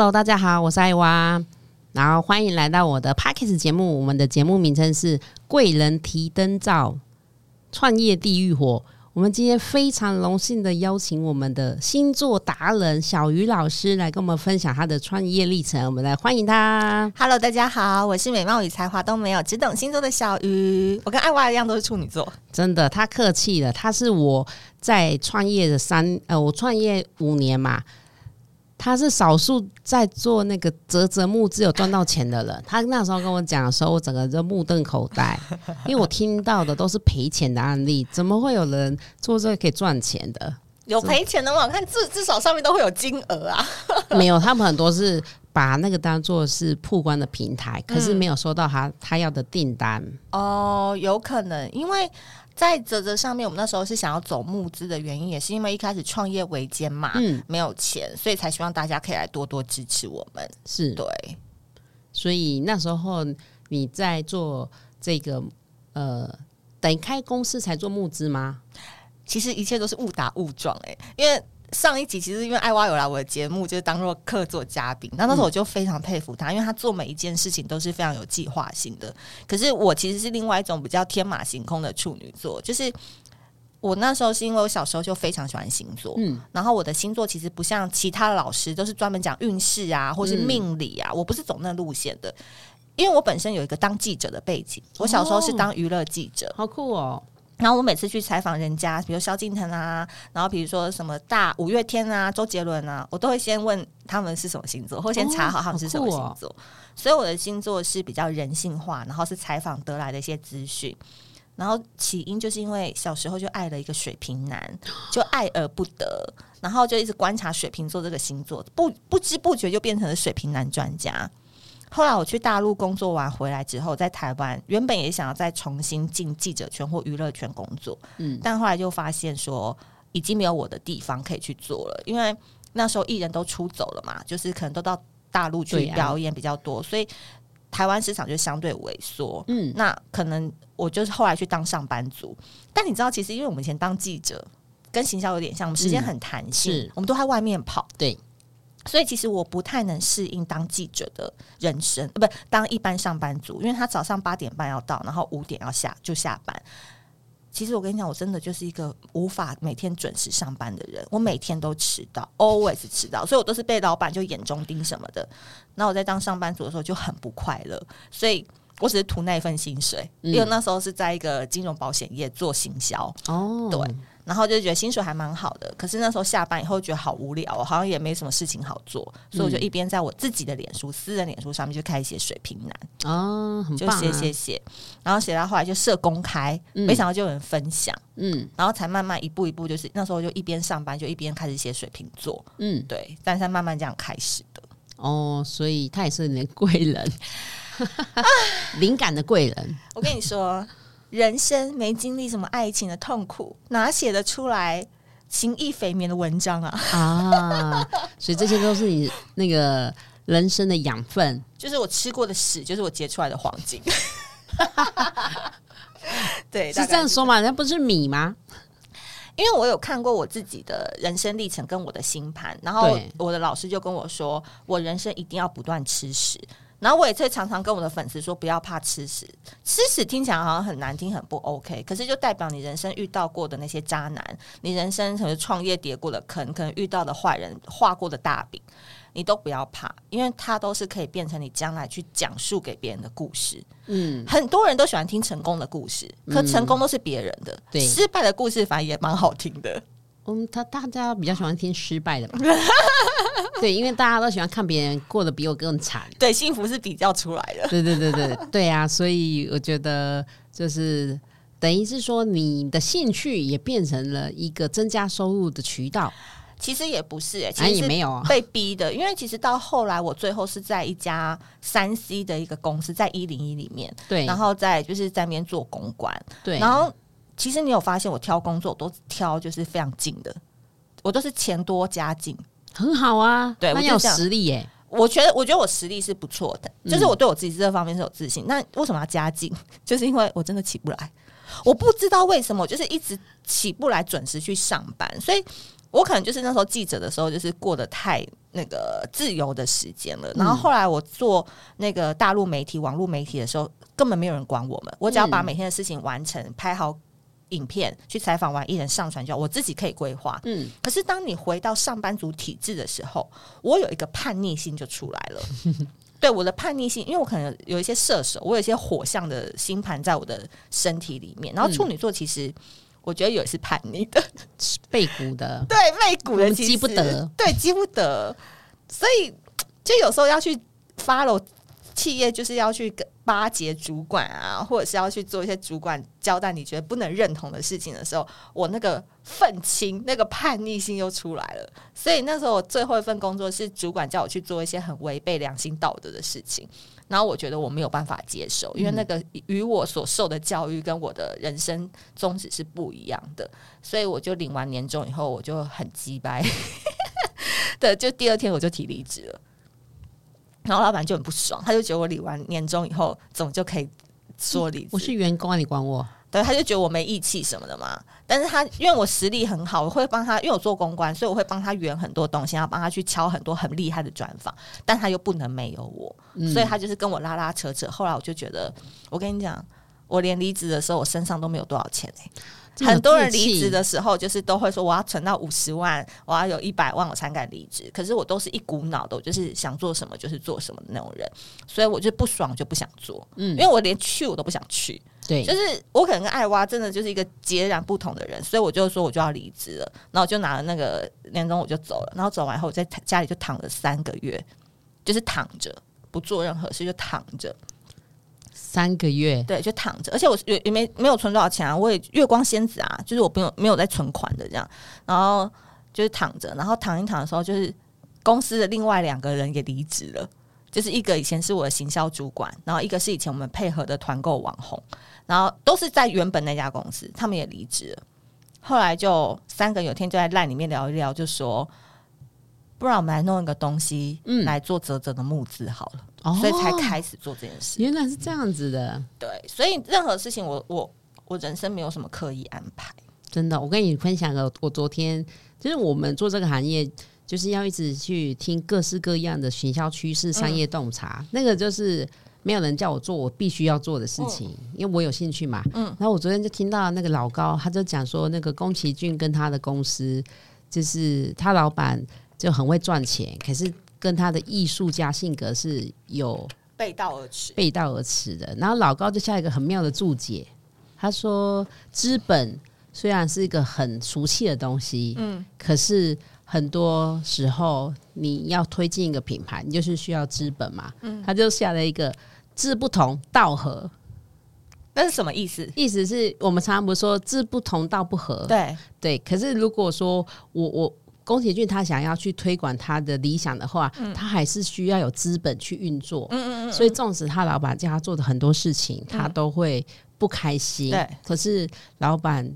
Hello，大家好，我是艾娃，然后欢迎来到我的 p a c k e s 节目。我们的节目名称是《贵人提灯照，创业地狱火》。我们今天非常荣幸的邀请我们的星座达人小鱼老师来跟我们分享他的创业历程。我们来欢迎他。Hello，大家好，我是美貌与才华都没有，只懂星座的小鱼。我跟艾娃一样都是处女座，真的，他客气了。他是我在创业的三呃，我创业五年嘛。他是少数在做那个折折木只有赚到钱的人。他那时候跟我讲的时候，我整个就目瞪口呆，因为我听到的都是赔钱的案例，怎么会有人做这个可以赚钱的？有赔钱的吗？我看至至少上面都会有金额啊。没有，他们很多是把那个当做是曝光的平台，可是没有收到他他要的订单。哦，有可能，因为。在泽泽上面，我们那时候是想要走募资的原因，也是因为一开始创业维艰嘛，嗯，没有钱，所以才希望大家可以来多多支持我们。是对，所以那时候你在做这个，呃，等开公司才做募资吗？其实一切都是误打误撞，哎，因为。上一集其实因为艾娃有来我的节目，就是当做客座嘉宾。那那时候我就非常佩服他，因为他做每一件事情都是非常有计划性的。可是我其实是另外一种比较天马行空的处女座，就是我那时候是因为我小时候就非常喜欢星座，嗯，然后我的星座其实不像其他的老师都是专门讲运势啊，或是命理啊，我不是走那路线的，因为我本身有一个当记者的背景，我小时候是当娱乐记者，好酷哦。然后我每次去采访人家，比如萧敬腾啊，然后比如说什么大五月天啊、周杰伦啊，我都会先问他们是什么星座，或先查好他们是什么星座。所以我的星座是比较人性化，然后是采访得来的一些资讯。然后起因就是因为小时候就爱了一个水瓶男，就爱而不得，然后就一直观察水瓶座这个星座，不不知不觉就变成了水瓶男专家。后来我去大陆工作完回来之后，在台湾原本也想要再重新进记者圈或娱乐圈工作，嗯，但后来就发现说已经没有我的地方可以去做了，因为那时候艺人都出走了嘛，就是可能都到大陆去表演比较多，所以台湾市场就相对萎缩，嗯，那可能我就是后来去当上班族，但你知道，其实因为我们以前当记者跟行销有点像，我们时间很弹性，我们都在外面跑，对。所以其实我不太能适应当记者的人生，不当一般上班族，因为他早上八点半要到，然后五点要下就下班。其实我跟你讲，我真的就是一个无法每天准时上班的人，我每天都迟到，always 迟到，所以我都是被老板就眼中钉什么的。那我在当上班族的时候就很不快乐，所以我只是图那一份薪水，因为那时候是在一个金融保险业做行销哦，对。然后就觉得薪水还蛮好的，可是那时候下班以后觉得好无聊，好像也没什么事情好做，所以我就一边在我自己的脸书、私人脸书上面就开始写水平男哦，就写写写，然后写到后来就设公开，没想到就有人分享，嗯，然后才慢慢一步一步，就是那时候就一边上班就一边开始写水瓶座，嗯，对，但是慢慢这样开始的。哦，所以他也是你的贵人，灵感的贵人，我跟你说。人生没经历什么爱情的痛苦，哪写得出来情意肥绵的文章啊？啊，所以这些都是你那个人生的养分，就是我吃过的屎，就是我结出来的黄金。对，是这样说嘛？那不是米吗？因为我有看过我自己的人生历程跟我的星盘，然后我的老师就跟我说，我人生一定要不断吃屎。然后我也在常常跟我的粉丝说，不要怕吃屎，吃屎听起来好像很难听，很不 OK。可是就代表你人生遇到过的那些渣男，你人生可能创业跌过的坑，可能遇到的坏人画过的大饼，你都不要怕，因为它都是可以变成你将来去讲述给别人的故事。嗯，很多人都喜欢听成功的故事，可成功都是别人的，对，失败的故事反而也蛮好听的。嗯，他大家比较喜欢听失败的吧？对，因为大家都喜欢看别人过得比我更惨。对，幸福是比较出来的。对对对对对啊！所以我觉得就是等于是说，你的兴趣也变成了一个增加收入的渠道。其实也不是，哎，其实也没有被逼的。因为其实到后来，我最后是在一家三 C 的一个公司，在一零一里面，对，然后在就是在那边做公关，对，然后。其实你有发现，我挑工作都挑就是非常近的，我都是钱多加近，很好啊。对，我有实力耶。我觉得，我觉得我实力是不错的，就是我对我自己这方面是有自信。那为什么要加进？就是因为我真的起不来，我不知道为什么，就是一直起不来，准时去上班。所以我可能就是那时候记者的时候，就是过得太那个自由的时间了。然后后来我做那个大陆媒体、网络媒体的时候，根本没有人管我们，我只要把每天的事情完成，拍好影片，去采访完艺人上传就好，我自己可以规划。嗯，可是当你回到上班族体制的时候，我有一个叛逆心就出来了。对我的叛逆性，因为我可能有一些射手，我有一些火象的星盘在我的身体里面。然后处女座其实我觉得也是叛逆的，背骨的，对背骨的，积不得，对积不得，所以就有时候要去 follow。企业就是要去巴结主管啊，或者是要去做一些主管交代你觉得不能认同的事情的时候，我那个愤青、那个叛逆性又出来了。所以那时候我最后一份工作是主管叫我去做一些很违背良心道德的事情，然后我觉得我没有办法接受，因为那个与我所受的教育跟我的人生宗旨是不一样的，所以我就领完年终以后，我就很鸡掰，对，就第二天我就提离职了。然后老板就很不爽，他就觉得我理完年终以后，总就可以说离职。我是员工啊，你管我？对，他就觉得我没义气什么的嘛。但是他因为我实力很好，我会帮他，因为我做公关，所以我会帮他圆很多东西，要帮他去敲很多很厉害的专访。但他又不能没有我，所以他就是跟我拉拉扯扯。后来我就觉得，我跟你讲，我连离职的时候，我身上都没有多少钱哎。很多人离职的时候，就是都会说我要存到五十万，我要有一百万，我才敢离职。可是我都是一股脑的，我就是想做什么就是做什么的那种人，所以我就不爽就不想做。嗯，因为我连去我都不想去。对，就是我可能跟艾娃真的就是一个截然不同的人，所以我就说我就要离职了，然后就拿了那个年终我就走了，然后走完以后我在家里就躺了三个月，就是躺着不做任何事就躺着。三个月，对，就躺着，而且我也也没没有存多少钱啊，我也月光仙子啊，就是我不用没有在存款的这样，然后就是躺着，然后躺一躺的时候，就是公司的另外两个人也离职了，就是一个以前是我的行销主管，然后一个是以前我们配合的团购网红，然后都是在原本那家公司，他们也离职了，后来就三个有天就在烂里面聊一聊，就说。不然我们来弄一个东西，嗯，来做泽泽的募资好了，所以才开始做这件事。原来是这样子的，对，所以任何事情，我我我人生没有什么刻意安排。真的，我跟你分享个，我昨天就是我们做这个行业，就是要一直去听各式各样的行销趋势、商业洞察，那个就是没有人叫我做，我必须要做的事情，因为我有兴趣嘛。嗯，然后我昨天就听到那个老高，他就讲说，那个宫崎骏跟他的公司，就是他老板。就很会赚钱，可是跟他的艺术家性格是有背道而驰、背道而驰的。然后老高就下一个很妙的注解，他说：“资本虽然是一个很俗气的东西，嗯，可是很多时候你要推进一个品牌，你就是需要资本嘛。”嗯，他就下了一个“志不同道合”，那是什么意思？意思是我们常常不是说“志不同道不合”？对对。可是如果说我我。宫崎骏他想要去推广他的理想的话，他还是需要有资本去运作。嗯嗯嗯。所以，纵使他老板叫他做的很多事情，他都会不开心。对。可是，老板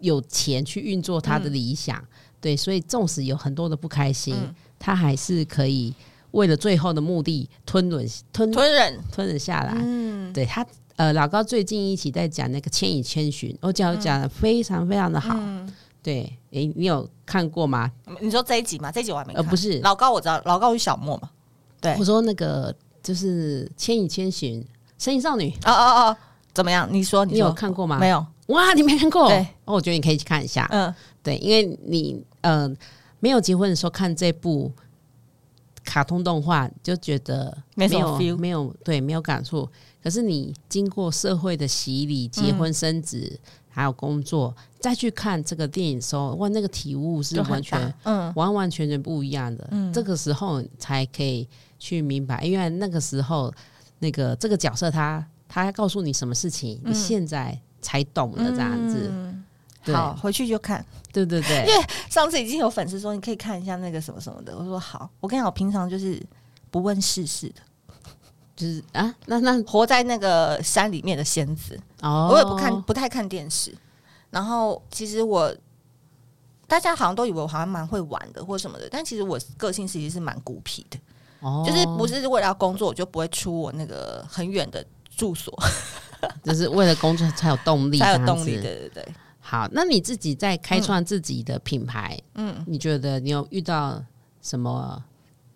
有钱去运作他的理想，对，所以纵使有很多的不开心，他还是可以为了最后的目的吞忍、吞吞忍、吞忍下来。嗯。对他，呃，老高最近一起在讲那个《千与千寻》，我讲讲的非常非常的好。对，诶，你有看过吗？你说这一集吗？这一集我还没看。呃，不是，老高我知道，老高与小莫嘛。对，我说那个就是《千与千寻》《神隐少女》。哦哦哦，怎么样？你说你有看过吗？没有。哇，你没看过？对，哦，我觉得你可以去看一下。嗯，对，因为你呃没有结婚的时候看这部卡通动画，就觉得没有没有对没有感触。可是你经过社会的洗礼，结婚生子。还有工作，再去看这个电影的时候，哇，那个体悟是完全，嗯，完完全全不一样的。嗯，这个时候才可以去明白，因为那个时候，那个这个角色他他告诉你什么事情，你现在才懂了这样子。好，回去就看。对对对，因为上次已经有粉丝说你可以看一下那个什么什么的，我说好。我跟你讲，我平常就是不问世事的。就是啊，那那活在那个山里面的仙子，哦，我也不看，不太看电视。然后其实我，大家好像都以为我好像蛮会玩的或什么的，但其实我个性其实是蛮孤僻的。哦，就是不是为了要工作，我就不会出我那个很远的住所，就是为了工作才有动力，才有动力。对对对。好，那你自己在开创自己的品牌，嗯，你觉得你有遇到什么？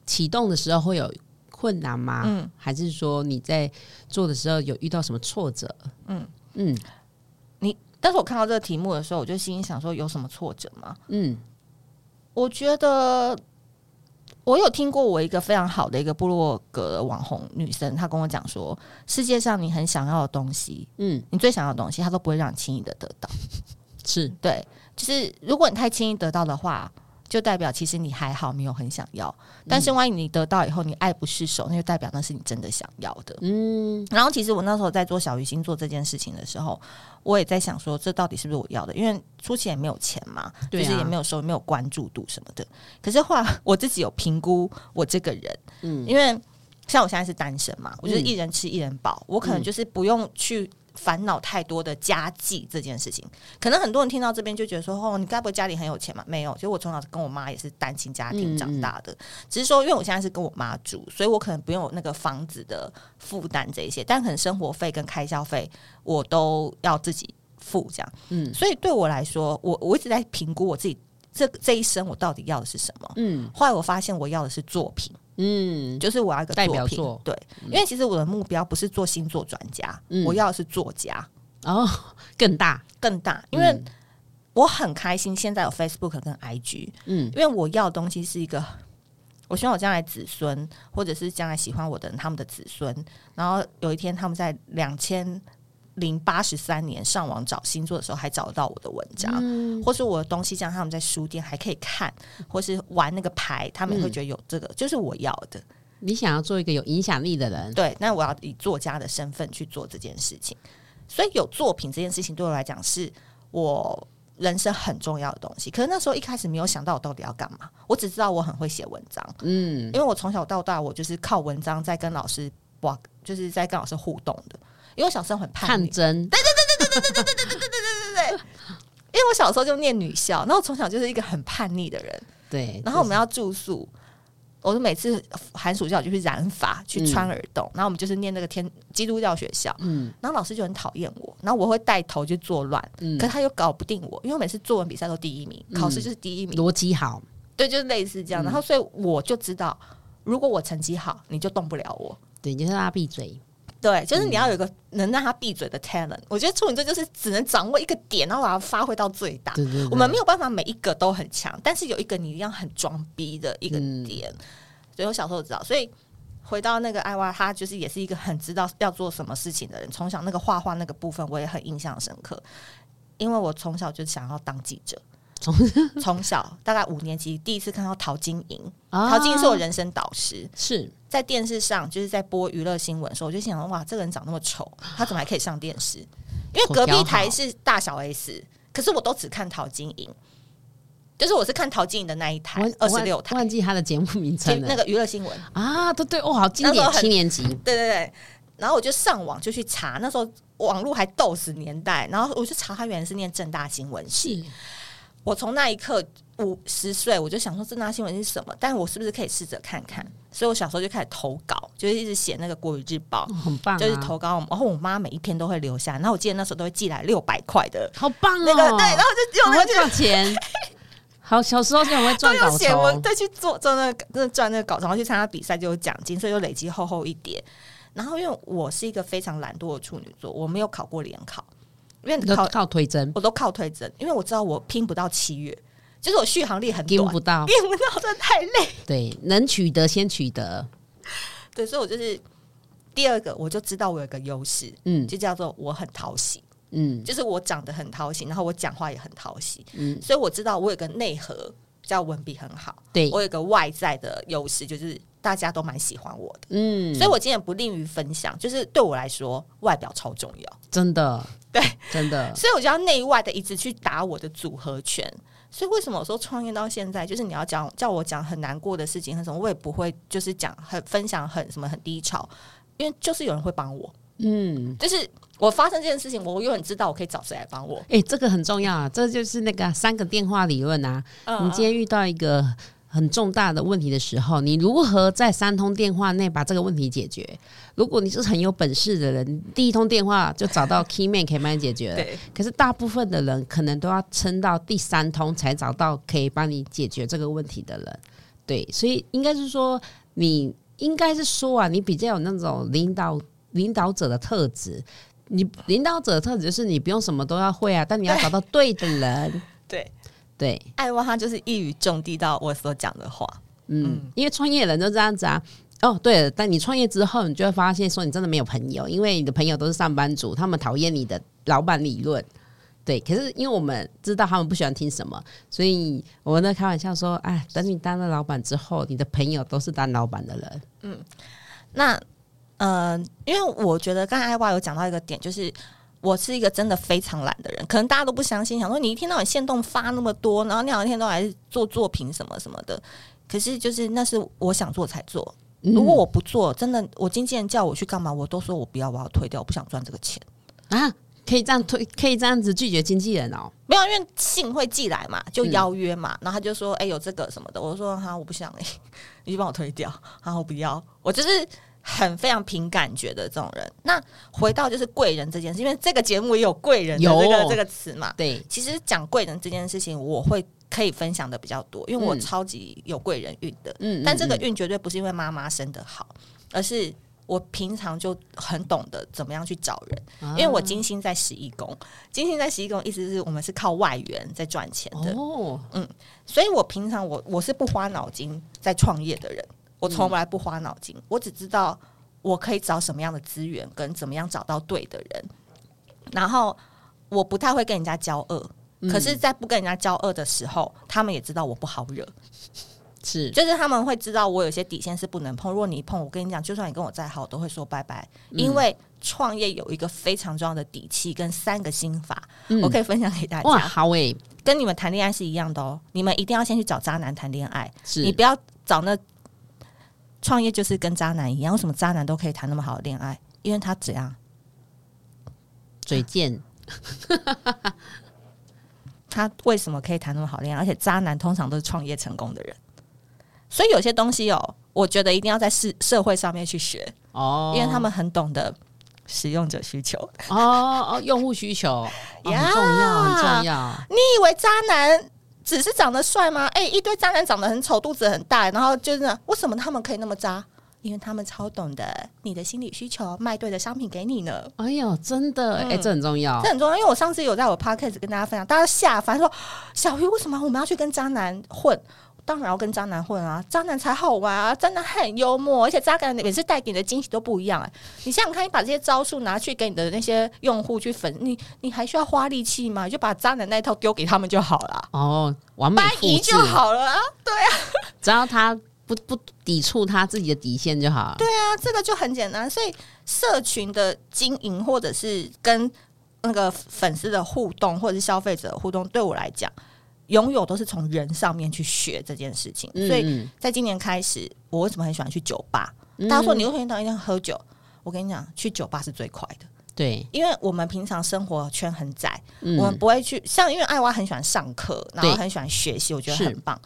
启动的时候会有困难吗？嗯，还是说你在做的时候有遇到什么挫折？嗯嗯，你但是我看到这个题目的时候，我就心里想说，有什么挫折吗？嗯，我觉得。我有听过我一个非常好的一个部落格网红女生，她跟我讲说，世界上你很想要的东西，嗯，你最想要的东西，她都不会让你轻易的得到。是对，就是如果你太轻易得到的话。就代表其实你还好，没有很想要。但是万一你得到以后，你爱不释手，那就代表那是你真的想要的。嗯。然后其实我那时候在做小鱼星座这件事情的时候，我也在想说，这到底是不是我要的？因为初期也没有钱嘛，就是也没有收，没有关注度什么的。可是话 我自己有评估我这个人，嗯，因为像我现在是单身嘛，我就是一人吃一人饱，我可能就是不用去。烦恼太多的家计这件事情，可能很多人听到这边就觉得说：“哦，你该不会家里很有钱嘛？”没有，其实我从小跟我妈也是单亲家庭长大的，只是说因为我现在是跟我妈住，所以我可能不用有那个房子的负担这一些，但可能生活费跟开销费我都要自己付，这样。嗯，所以对我来说，我我一直在评估我自己这这一生我到底要的是什么。嗯，后来我发现我要的是作品。嗯，就是我要一个代表作，对，因为其实我的目标不是做星座专家，我要的是作家，哦，更大。更大，因为我很开心现在有 Facebook 跟 IG，嗯，因为我要的东西是一个，我希望我将来子孙或者是将来喜欢我的人他们的子孙，然后有一天他们在两千。零八十三年上网找星座的时候，还找得到我的文章，或是我的东西，这样他们在书店还可以看，或是玩那个牌，他们会觉得有这个就是我要的。你想要做一个有影响力的人，对，那我要以作家的身份去做这件事情。所以有作品这件事情对我来讲是我人生很重要的东西。可是那时候一开始没有想到我到底要干嘛，我只知道我很会写文章，嗯，因为我从小到大我就是靠文章在跟老师哇，就是在跟老师互动的。因为我小时候很叛真，对对对对对对对对对对对对对对。因为我小时候就念女校，然后从小就是一个很叛逆的人。对。然后我们要住宿，我就每次寒暑假就去染发，去穿耳洞。然后我们就是念那个天基督教学校，嗯。然后老师就很讨厌我，然后我会带头去作乱，嗯。可他又搞不定我，因为我每次作文比赛都第一名，考试就是第一名，逻辑好。对，就是类似这样。然后所以我就知道，如果我成绩好，你就动不了我。对，你就让他闭嘴。对，就是你要有一个能让他闭嘴的 talent。我觉得处女座就是只能掌握一个点，然后把它发挥到最大。我们没有办法每一个都很强，但是有一个你一样很装逼的一个点。所以我小时候知道，所以回到那个艾娃，他就是也是一个很知道要做什么事情的人。从小那个画画那个部分，我也很印象深刻，因为我从小就想要当记者。从从小大概五年级第一次看到陶晶莹，陶晶莹是我人生导师，是在电视上就是在播娱乐新闻的时候，我就想哇，这个人长那么丑，他怎么还可以上电视？因为隔壁台是大小 S，可是我都只看陶晶莹，就是我是看陶晶莹的那一台二十六台，忘记他的节目名称，那个娱乐新闻啊，对对，哇，好经典，七年级，对对对，然后我就上网就去查，那时候网络还斗死年代，然后我就查他原来是念正大新闻系。我从那一刻五十岁，我就想说正大新闻是什么？但我是不是可以试着看看？所以我小时候就开始投稿，就是一直写那个国语日报，很棒。就是投稿，然后我妈每一篇都会留下。然后我记得那时候都会寄来六百块的，好棒哦！那个对，然后就用那个赚钱。好，小时候就很会赚稿酬，再去做做那个那赚那个稿酬，然后去参加比赛就有奖金，所以就累积厚厚一叠。然后因为我是一个非常懒惰的处女座，我没有考过联考。因为靠靠推甄，我都靠推甄，因为我知道我拼不到七月，就是我续航力很拼不到，拼不到，真的太累。对，能取得先取得。对，所以我就是第二个，我就知道我有个优势，嗯，就叫做我很讨喜，嗯，就是我长得很讨喜，然后我讲话也很讨喜，嗯，所以我知道我有个内核叫文笔很好，对。我有个外在的优势，就是大家都蛮喜欢我的，嗯，所以我今天不吝于分享，就是对我来说，外表超重要，真的。对，真的，所以我就要内外的一直去打我的组合拳。所以为什么我说创业到现在，就是你要讲叫我讲很难过的事情，很什么，我也不会就是讲很分享很什么很低潮，因为就是有人会帮我。嗯，就是我发生这件事情，我永远知道我可以找谁来帮我。哎，这个很重要啊，这就是那个三个电话理论啊。你今天遇到一个。很重大的问题的时候，你如何在三通电话内把这个问题解决？如果你是很有本事的人，第一通电话就找到 key man 可以帮你解决了。可是大部分的人可能都要撑到第三通才找到可以帮你解决这个问题的人。对，所以应该是说，你应该是说啊，你比较有那种领导领导者的特质。你领导者的特质就是你不用什么都要会啊，但你要找到对的人。对对，爱挖他就是一语中的到我所讲的话。嗯，因为创业人都这样子啊。哦，对了，但你创业之后，你就会发现说你真的没有朋友，因为你的朋友都是上班族，他们讨厌你的老板理论。对，可是因为我们知道他们不喜欢听什么，所以我们在开玩笑说：“哎，等你当了老板之后，你的朋友都是当老板的人。”嗯，那呃，因为我觉得刚才艾娃有讲到一个点，就是我是一个真的非常懒的人，可能大家都不相信，想说你一天到晚线动发那么多，然后你两天都来做作品什么什么的，可是就是那是我想做才做。如果我不做，真的，我经纪人叫我去干嘛，我都说我不要，我要退掉，我不想赚这个钱啊！可以这样推，可以这样子拒绝经纪人哦？没有，因为信会寄来嘛，就邀约嘛，然后他就说，哎，有这个什么的，我说哈，我不想哎，你就帮我推掉，然后我不要，我就是很非常凭感觉的这种人。那回到就是贵人这件事，因为这个节目也有贵人有。这个这个词嘛，对，其实讲贵人这件事情，我会。可以分享的比较多，因为我超级有贵人运的，嗯，但这个运绝对不是因为妈妈生的好，而是我平常就很懂得怎么样去找人，因为我金星在十一宫，金星在十一宫意思是我们是靠外援在赚钱的，哦，嗯，所以我平常我我是不花脑筋在创业的人，我从来不花脑筋，我只知道我可以找什么样的资源跟怎么样找到对的人，然后我不太会跟人家交恶。可是，在不跟人家交恶的时候，他们也知道我不好惹，是，就是他们会知道我有些底线是不能碰。如果你一碰，我跟你讲，就算你跟我再好，我都会说拜拜。因为创业有一个非常重要的底气跟三个心法，我可以分享给大家。哇，好诶，跟你们谈恋爱是一样的哦。你们一定要先去找渣男谈恋爱，你不要找那创业就是跟渣男一样。为什么渣男都可以谈那么好的恋爱？因为他怎样嘴贱。他为什么可以谈那么好恋爱？而且渣男通常都是创业成功的人，所以有些东西哦，我觉得一定要在社社会上面去学哦，因为他们很懂得使用者需求哦哦，用户需求很重要，很重要。你以为渣男只是长得帅吗？哎，一堆渣男长得很丑，肚子很大，然后就是为什么他们可以那么渣？因为他们超懂得你的心理需求，卖对的商品给你呢。哎呦，真的，哎，这很重要，这很重要。因为我上次有在我 podcast 跟大家分享，大家下凡说小鱼为什么我们要去跟渣男混？当然要跟渣男混啊，渣男才好玩啊，渣男很幽默，而且渣男每次带给你的惊喜都不一样。哎，你想想看，你把这些招数拿去给你的那些用户去粉，你你还需要花力气吗？就把渣男那一套丢给他们就好了。哦，完美复制就好了啊。对啊，只要他。不不抵触他自己的底线就好。对啊，这个就很简单。所以社群的经营，或者是跟那个粉丝的互动，或者是消费者的互动，对我来讲，拥有都是从人上面去学这件事情。所以在今年开始，我为什么很喜欢去酒吧？大家说你为什么一定要喝酒？我跟你讲，去酒吧是最快的。对，因为我们平常生活圈很窄，我们不会去。像因为艾娃很喜欢上课，然后很喜欢学习，我觉得很棒。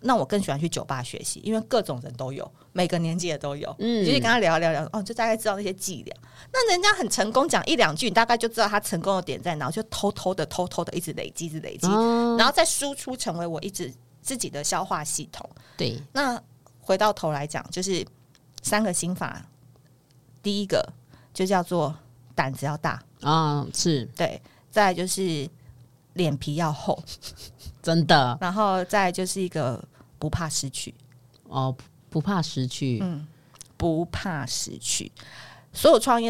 那我更喜欢去酒吧学习，因为各种人都有，每个年纪的都有。嗯，就是跟他聊聊聊，哦，就大概知道那些伎俩。那人家很成功，讲一两句，你大概就知道他成功的点在哪，就偷偷的、偷偷的一直累积、一直累积，然后再输出成为我一直自己的消化系统。对，那回到头来讲，就是三个心法，第一个就叫做胆子要大啊，是对，再就是脸皮要厚。真的，然后再就是一个不怕失去哦，不怕失去，嗯，不怕失去。所有创业